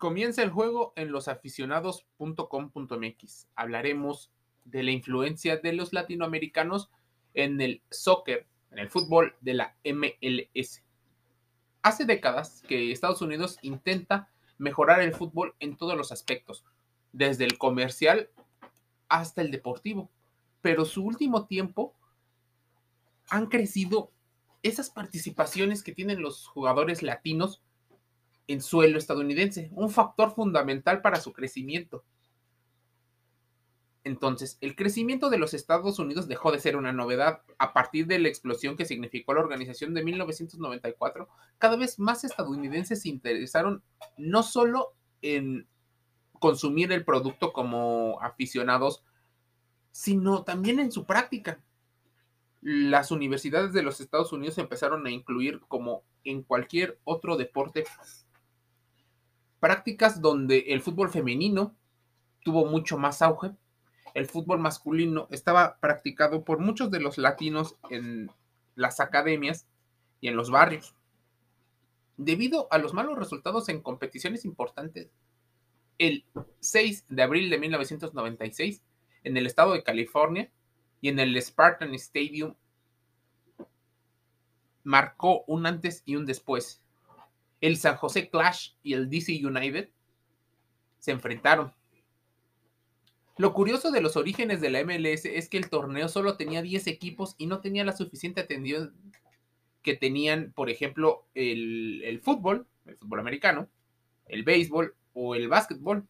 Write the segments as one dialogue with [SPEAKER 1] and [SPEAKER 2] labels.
[SPEAKER 1] Comienza el juego en losaficionados.com.mx. Hablaremos de la influencia de los latinoamericanos en el soccer, en el fútbol de la MLS. Hace décadas que Estados Unidos intenta mejorar el fútbol en todos los aspectos, desde el comercial hasta el deportivo. Pero su último tiempo han crecido esas participaciones que tienen los jugadores latinos en suelo estadounidense, un factor fundamental para su crecimiento. Entonces, el crecimiento de los Estados Unidos dejó de ser una novedad a partir de la explosión que significó la organización de 1994. Cada vez más estadounidenses se interesaron no solo en consumir el producto como aficionados, sino también en su práctica. Las universidades de los Estados Unidos empezaron a incluir, como en cualquier otro deporte, prácticas donde el fútbol femenino tuvo mucho más auge el fútbol masculino estaba practicado por muchos de los latinos en las academias y en los barrios. Debido a los malos resultados en competiciones importantes, el 6 de abril de 1996, en el estado de California y en el Spartan Stadium, marcó un antes y un después. El San José Clash y el DC United se enfrentaron lo curioso de los orígenes de la MLS es que el torneo solo tenía 10 equipos y no tenía la suficiente atención que tenían, por ejemplo, el, fútbol, el fútbol americano, el béisbol o el básquetbol.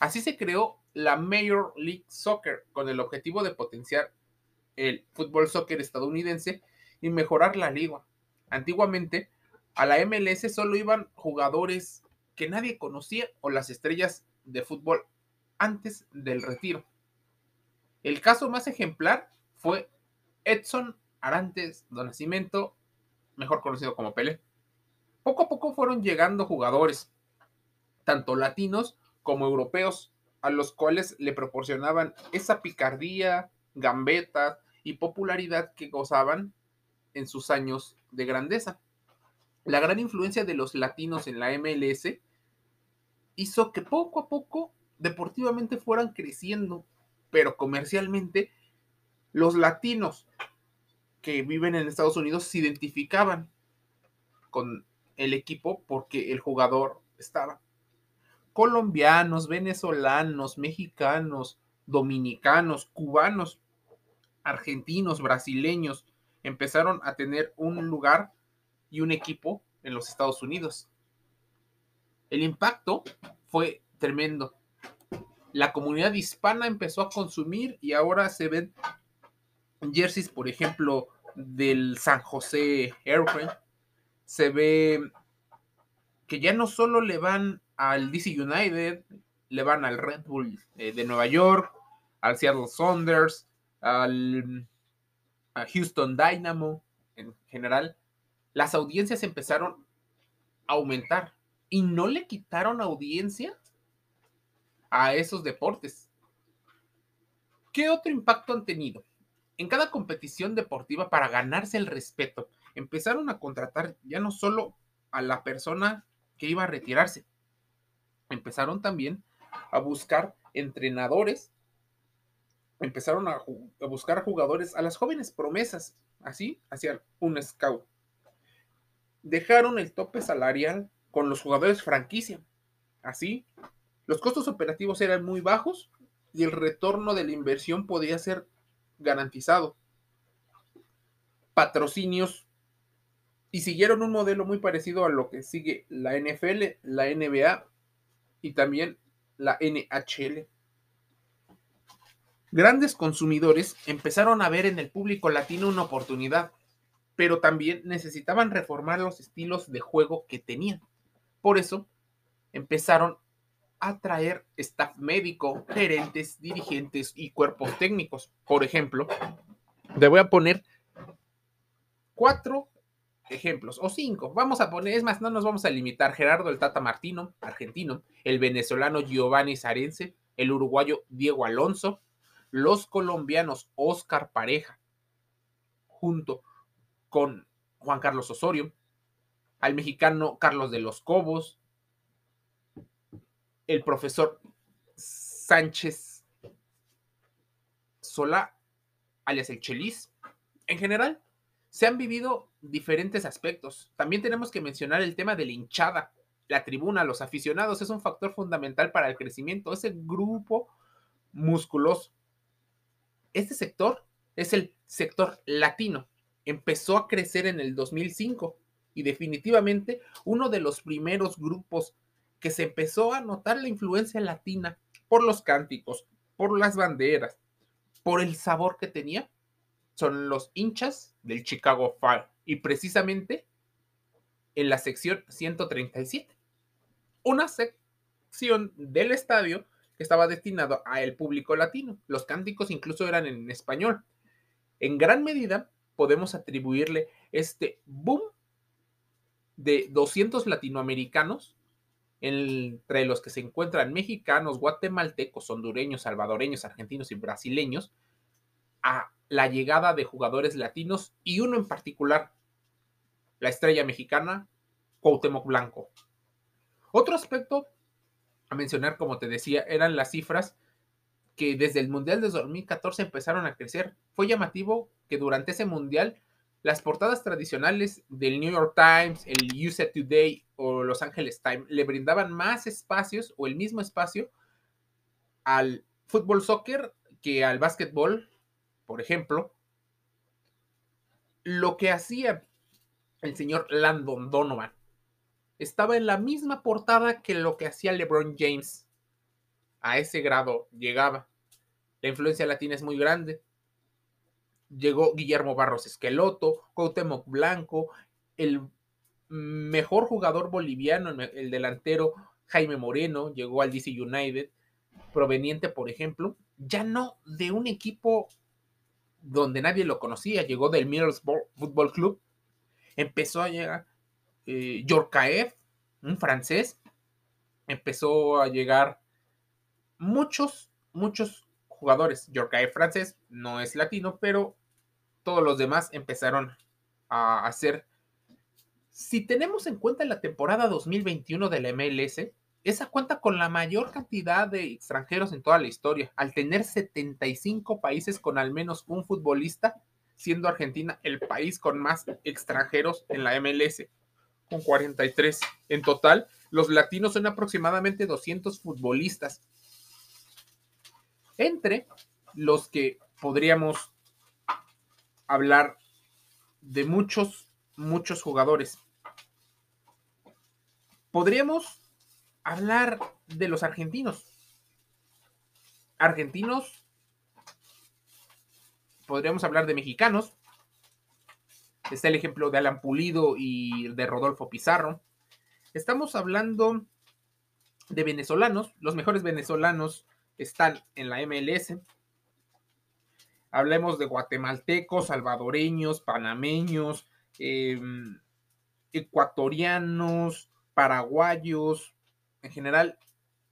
[SPEAKER 1] Así se creó la Major League Soccer con el objetivo de potenciar el fútbol soccer estadounidense y mejorar la liga. Antiguamente, a la MLS solo iban jugadores que nadie conocía o las estrellas de fútbol antes del retiro. El caso más ejemplar fue Edson Arantes do Nascimento, mejor conocido como Pele. Poco a poco fueron llegando jugadores, tanto latinos como europeos, a los cuales le proporcionaban esa picardía, gambeta y popularidad que gozaban en sus años de grandeza. La gran influencia de los latinos en la MLS hizo que poco a poco deportivamente fueran creciendo, pero comercialmente los latinos que viven en Estados Unidos se identificaban con el equipo porque el jugador estaba. Colombianos, venezolanos, mexicanos, dominicanos, cubanos, argentinos, brasileños, empezaron a tener un lugar y un equipo en los Estados Unidos. El impacto fue tremendo la comunidad hispana empezó a consumir y ahora se ven jerseys, por ejemplo, del San José Airplane. Se ve que ya no solo le van al DC United, le van al Red Bull eh, de Nueva York, al Seattle Saunders, al Houston Dynamo en general. Las audiencias empezaron a aumentar y no le quitaron audiencia a esos deportes. ¿Qué otro impacto han tenido? En cada competición deportiva, para ganarse el respeto, empezaron a contratar ya no solo a la persona que iba a retirarse, empezaron también a buscar entrenadores, empezaron a, buscar jugadores, a las jóvenes promesas, así hacían un scout. Dejaron el tope salarial con los jugadores franquicia, así los costos operativos eran muy bajos y el retorno de la inversión podía ser garantizado. Patrocinios y siguieron un modelo muy parecido a lo que sigue la NFL, la NBA y también la NHL. Grandes consumidores empezaron a ver en el público latino una oportunidad, pero también necesitaban reformar los estilos de juego que tenían. Por eso empezaron atraer staff médico, gerentes, dirigentes y cuerpos técnicos. Por ejemplo, te voy a poner cuatro ejemplos o cinco. Vamos a poner, es más, no nos vamos a limitar. Gerardo el Tata Martino, argentino, el venezolano Giovanni Sarense, el uruguayo Diego Alonso, los colombianos Oscar Pareja, junto con Juan Carlos Osorio, al mexicano Carlos de los Cobos, el profesor Sánchez Sola, alias el Chelis. En general, se han vivido diferentes aspectos. También tenemos que mencionar el tema de la hinchada, la tribuna, los aficionados. Es un factor fundamental para el crecimiento. Ese grupo musculoso. Este sector es el sector latino. Empezó a crecer en el 2005 y definitivamente uno de los primeros grupos que se empezó a notar la influencia latina por los cánticos, por las banderas, por el sabor que tenía, son los hinchas del Chicago Fire y precisamente en la sección 137. Una sección del estadio que estaba destinado a el público latino. Los cánticos incluso eran en español. En gran medida podemos atribuirle este boom de 200 latinoamericanos, entre los que se encuentran mexicanos, guatemaltecos, hondureños, salvadoreños, argentinos y brasileños, a la llegada de jugadores latinos y uno en particular, la estrella mexicana, Cuauhtémoc Blanco. Otro aspecto a mencionar, como te decía, eran las cifras que desde el Mundial de 2014 empezaron a crecer. Fue llamativo que durante ese Mundial las portadas tradicionales del New York Times, el USA Today o Los Angeles Times le brindaban más espacios o el mismo espacio al fútbol soccer que al básquetbol por ejemplo, lo que hacía el señor Landon Donovan estaba en la misma portada que lo que hacía LeBron James. A ese grado llegaba. La influencia latina es muy grande. Llegó Guillermo Barros Esqueloto, Cuauhtémoc Blanco, el mejor jugador boliviano, el delantero Jaime Moreno, llegó al DC United, proveniente, por ejemplo, ya no de un equipo donde nadie lo conocía, llegó del Middlesbrough Football Club, empezó a llegar eh, un francés, empezó a llegar muchos, muchos jugadores. Yorkaev francés no es latino, pero todos los demás empezaron a hacer. Si tenemos en cuenta la temporada 2021 de la MLS, esa cuenta con la mayor cantidad de extranjeros en toda la historia, al tener 75 países con al menos un futbolista, siendo Argentina el país con más extranjeros en la MLS, con 43. En total, los latinos son aproximadamente 200 futbolistas, entre los que podríamos hablar de muchos, muchos jugadores. Podríamos hablar de los argentinos. Argentinos, podríamos hablar de mexicanos. Está el ejemplo de Alan Pulido y de Rodolfo Pizarro. Estamos hablando de venezolanos. Los mejores venezolanos están en la MLS. Hablemos de guatemaltecos, salvadoreños, panameños, em, ecuatorianos, paraguayos, en general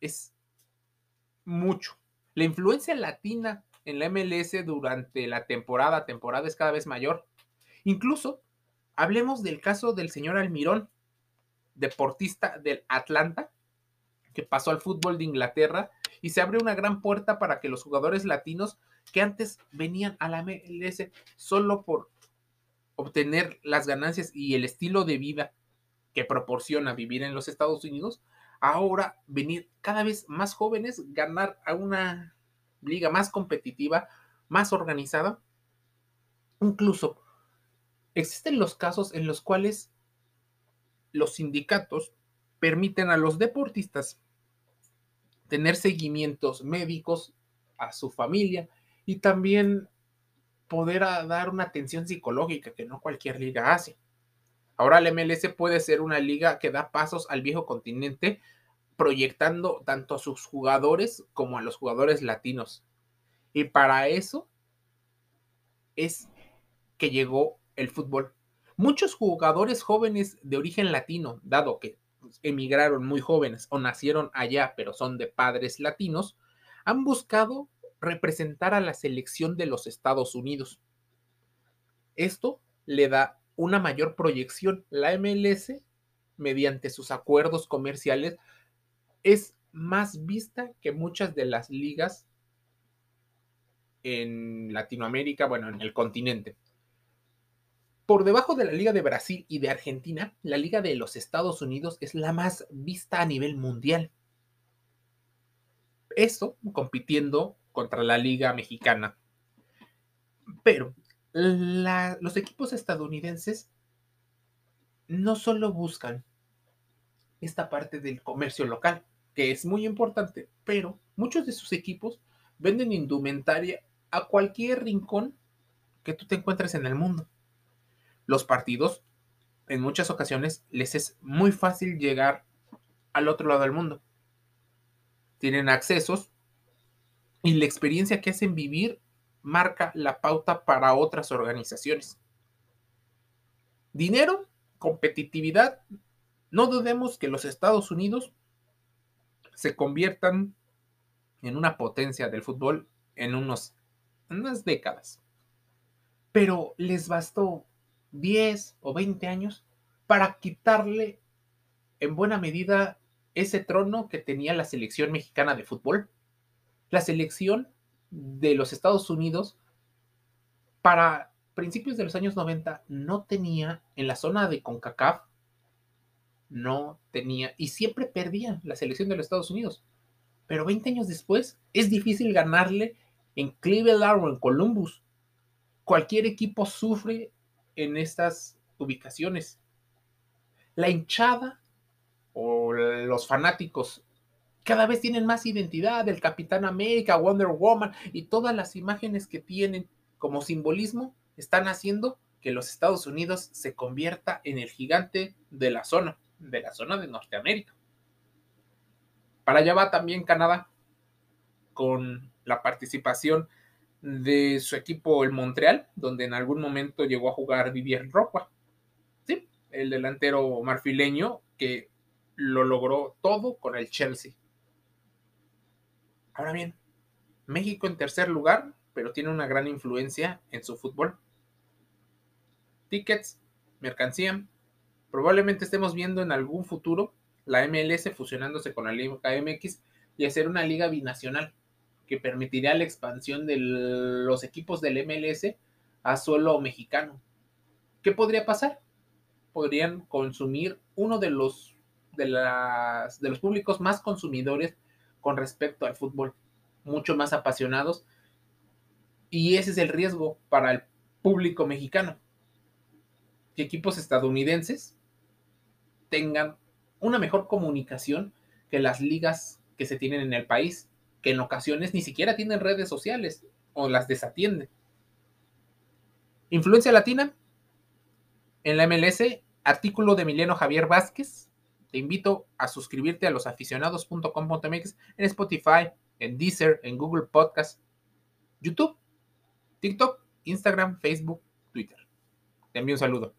[SPEAKER 1] es mucho. La influencia latina en la MLS durante la temporada, temporada es cada vez mayor. Incluso hablemos del caso del señor Almirón, deportista del Atlanta, que pasó al fútbol de Inglaterra y se abre una gran puerta para que los jugadores latinos que antes venían a la MLS solo por obtener las ganancias y el estilo de vida que proporciona vivir en los Estados Unidos, ahora venir cada vez más jóvenes, ganar a una liga más competitiva, más organizada. Incluso existen los casos en los cuales los sindicatos permiten a los deportistas tener seguimientos médicos a su familia y también poder dar una atención psicológica que no cualquier liga hace. Ahora el MLS puede ser una liga que da pasos al viejo continente proyectando tanto a sus jugadores como a los jugadores latinos. Y para eso es que llegó el fútbol. Muchos jugadores jóvenes de origen latino, dado que emigraron muy jóvenes o nacieron allá, pero son de padres latinos, han buscado representar a la selección de los Estados Unidos. Esto le da una mayor proyección. La MLS, mediante sus acuerdos comerciales, es más vista que muchas de las ligas en Latinoamérica, bueno, en el continente. Por debajo de la Liga de Brasil y de Argentina, la Liga de los Estados Unidos es la más vista a nivel mundial. Eso compitiendo contra la Liga Mexicana. Pero los equipos estadounidenses no solo buscan esta parte del comercio local, que es muy importante, pero muchos de sus equipos venden indumentaria a cualquier rincón que tú te encuentres en el mundo los partidos, en muchas ocasiones, les es muy fácil llegar al otro lado del mundo. Tienen accesos y la experiencia que hacen vivir marca la pauta para otras organizaciones. Dinero, competitividad, no dudemos que los Estados Unidos se conviertan en una potencia del fútbol en, unos, unas décadas. Pero les bastó 10 o 20 años para quitarle en buena medida ese trono que tenía la selección mexicana de fútbol. La selección de los Estados Unidos para principios de los años 90 no tenía en la zona de CONCACAF, no tenía y siempre perdía la selección de los Estados Unidos. Pero 20 años después es difícil ganarle en Cleveland o en Columbus. Cualquier equipo sufre en estas ubicaciones. La hinchada o los fanáticos cada vez tienen más identidad del Capitán América, Wonder Woman y todas las imágenes que tienen como simbolismo están haciendo que los Estados Unidos se convierta en el gigante de la zona, de la zona de Norteamérica. Para allá va también Canadá con la participación de su equipo el Montreal, donde en algún momento llegó a jugar Vivier Ropa. Sí, el delantero marfileño que lo logró todo con el Chelsea. Ahora bien, México en tercer lugar, pero tiene una gran influencia en su fútbol. Tickets, mercancía. Probablemente estemos viendo en algún futuro la MLS fusionándose con la Liga MX y hacer una liga binacional que permitiría la expansión de los equipos del MLS a suelo mexicano. ¿Qué podría pasar? Podrían consumir uno de los, de, de los públicos más consumidores con respecto al fútbol, mucho más apasionados. Y ese es el riesgo para el público mexicano. Que equipos estadounidenses tengan una mejor comunicación que las ligas que se tienen en el país que en ocasiones ni siquiera tienen redes sociales o las desatienden. Influencia latina. En la MLS, artículo de Emiliano Javier Vázquez. Te invito a suscribirte a losaficionados.com.mx en Spotify, en Deezer, en Google Podcast, YouTube, TikTok, Instagram, Facebook, Twitter. Te envío un saludo.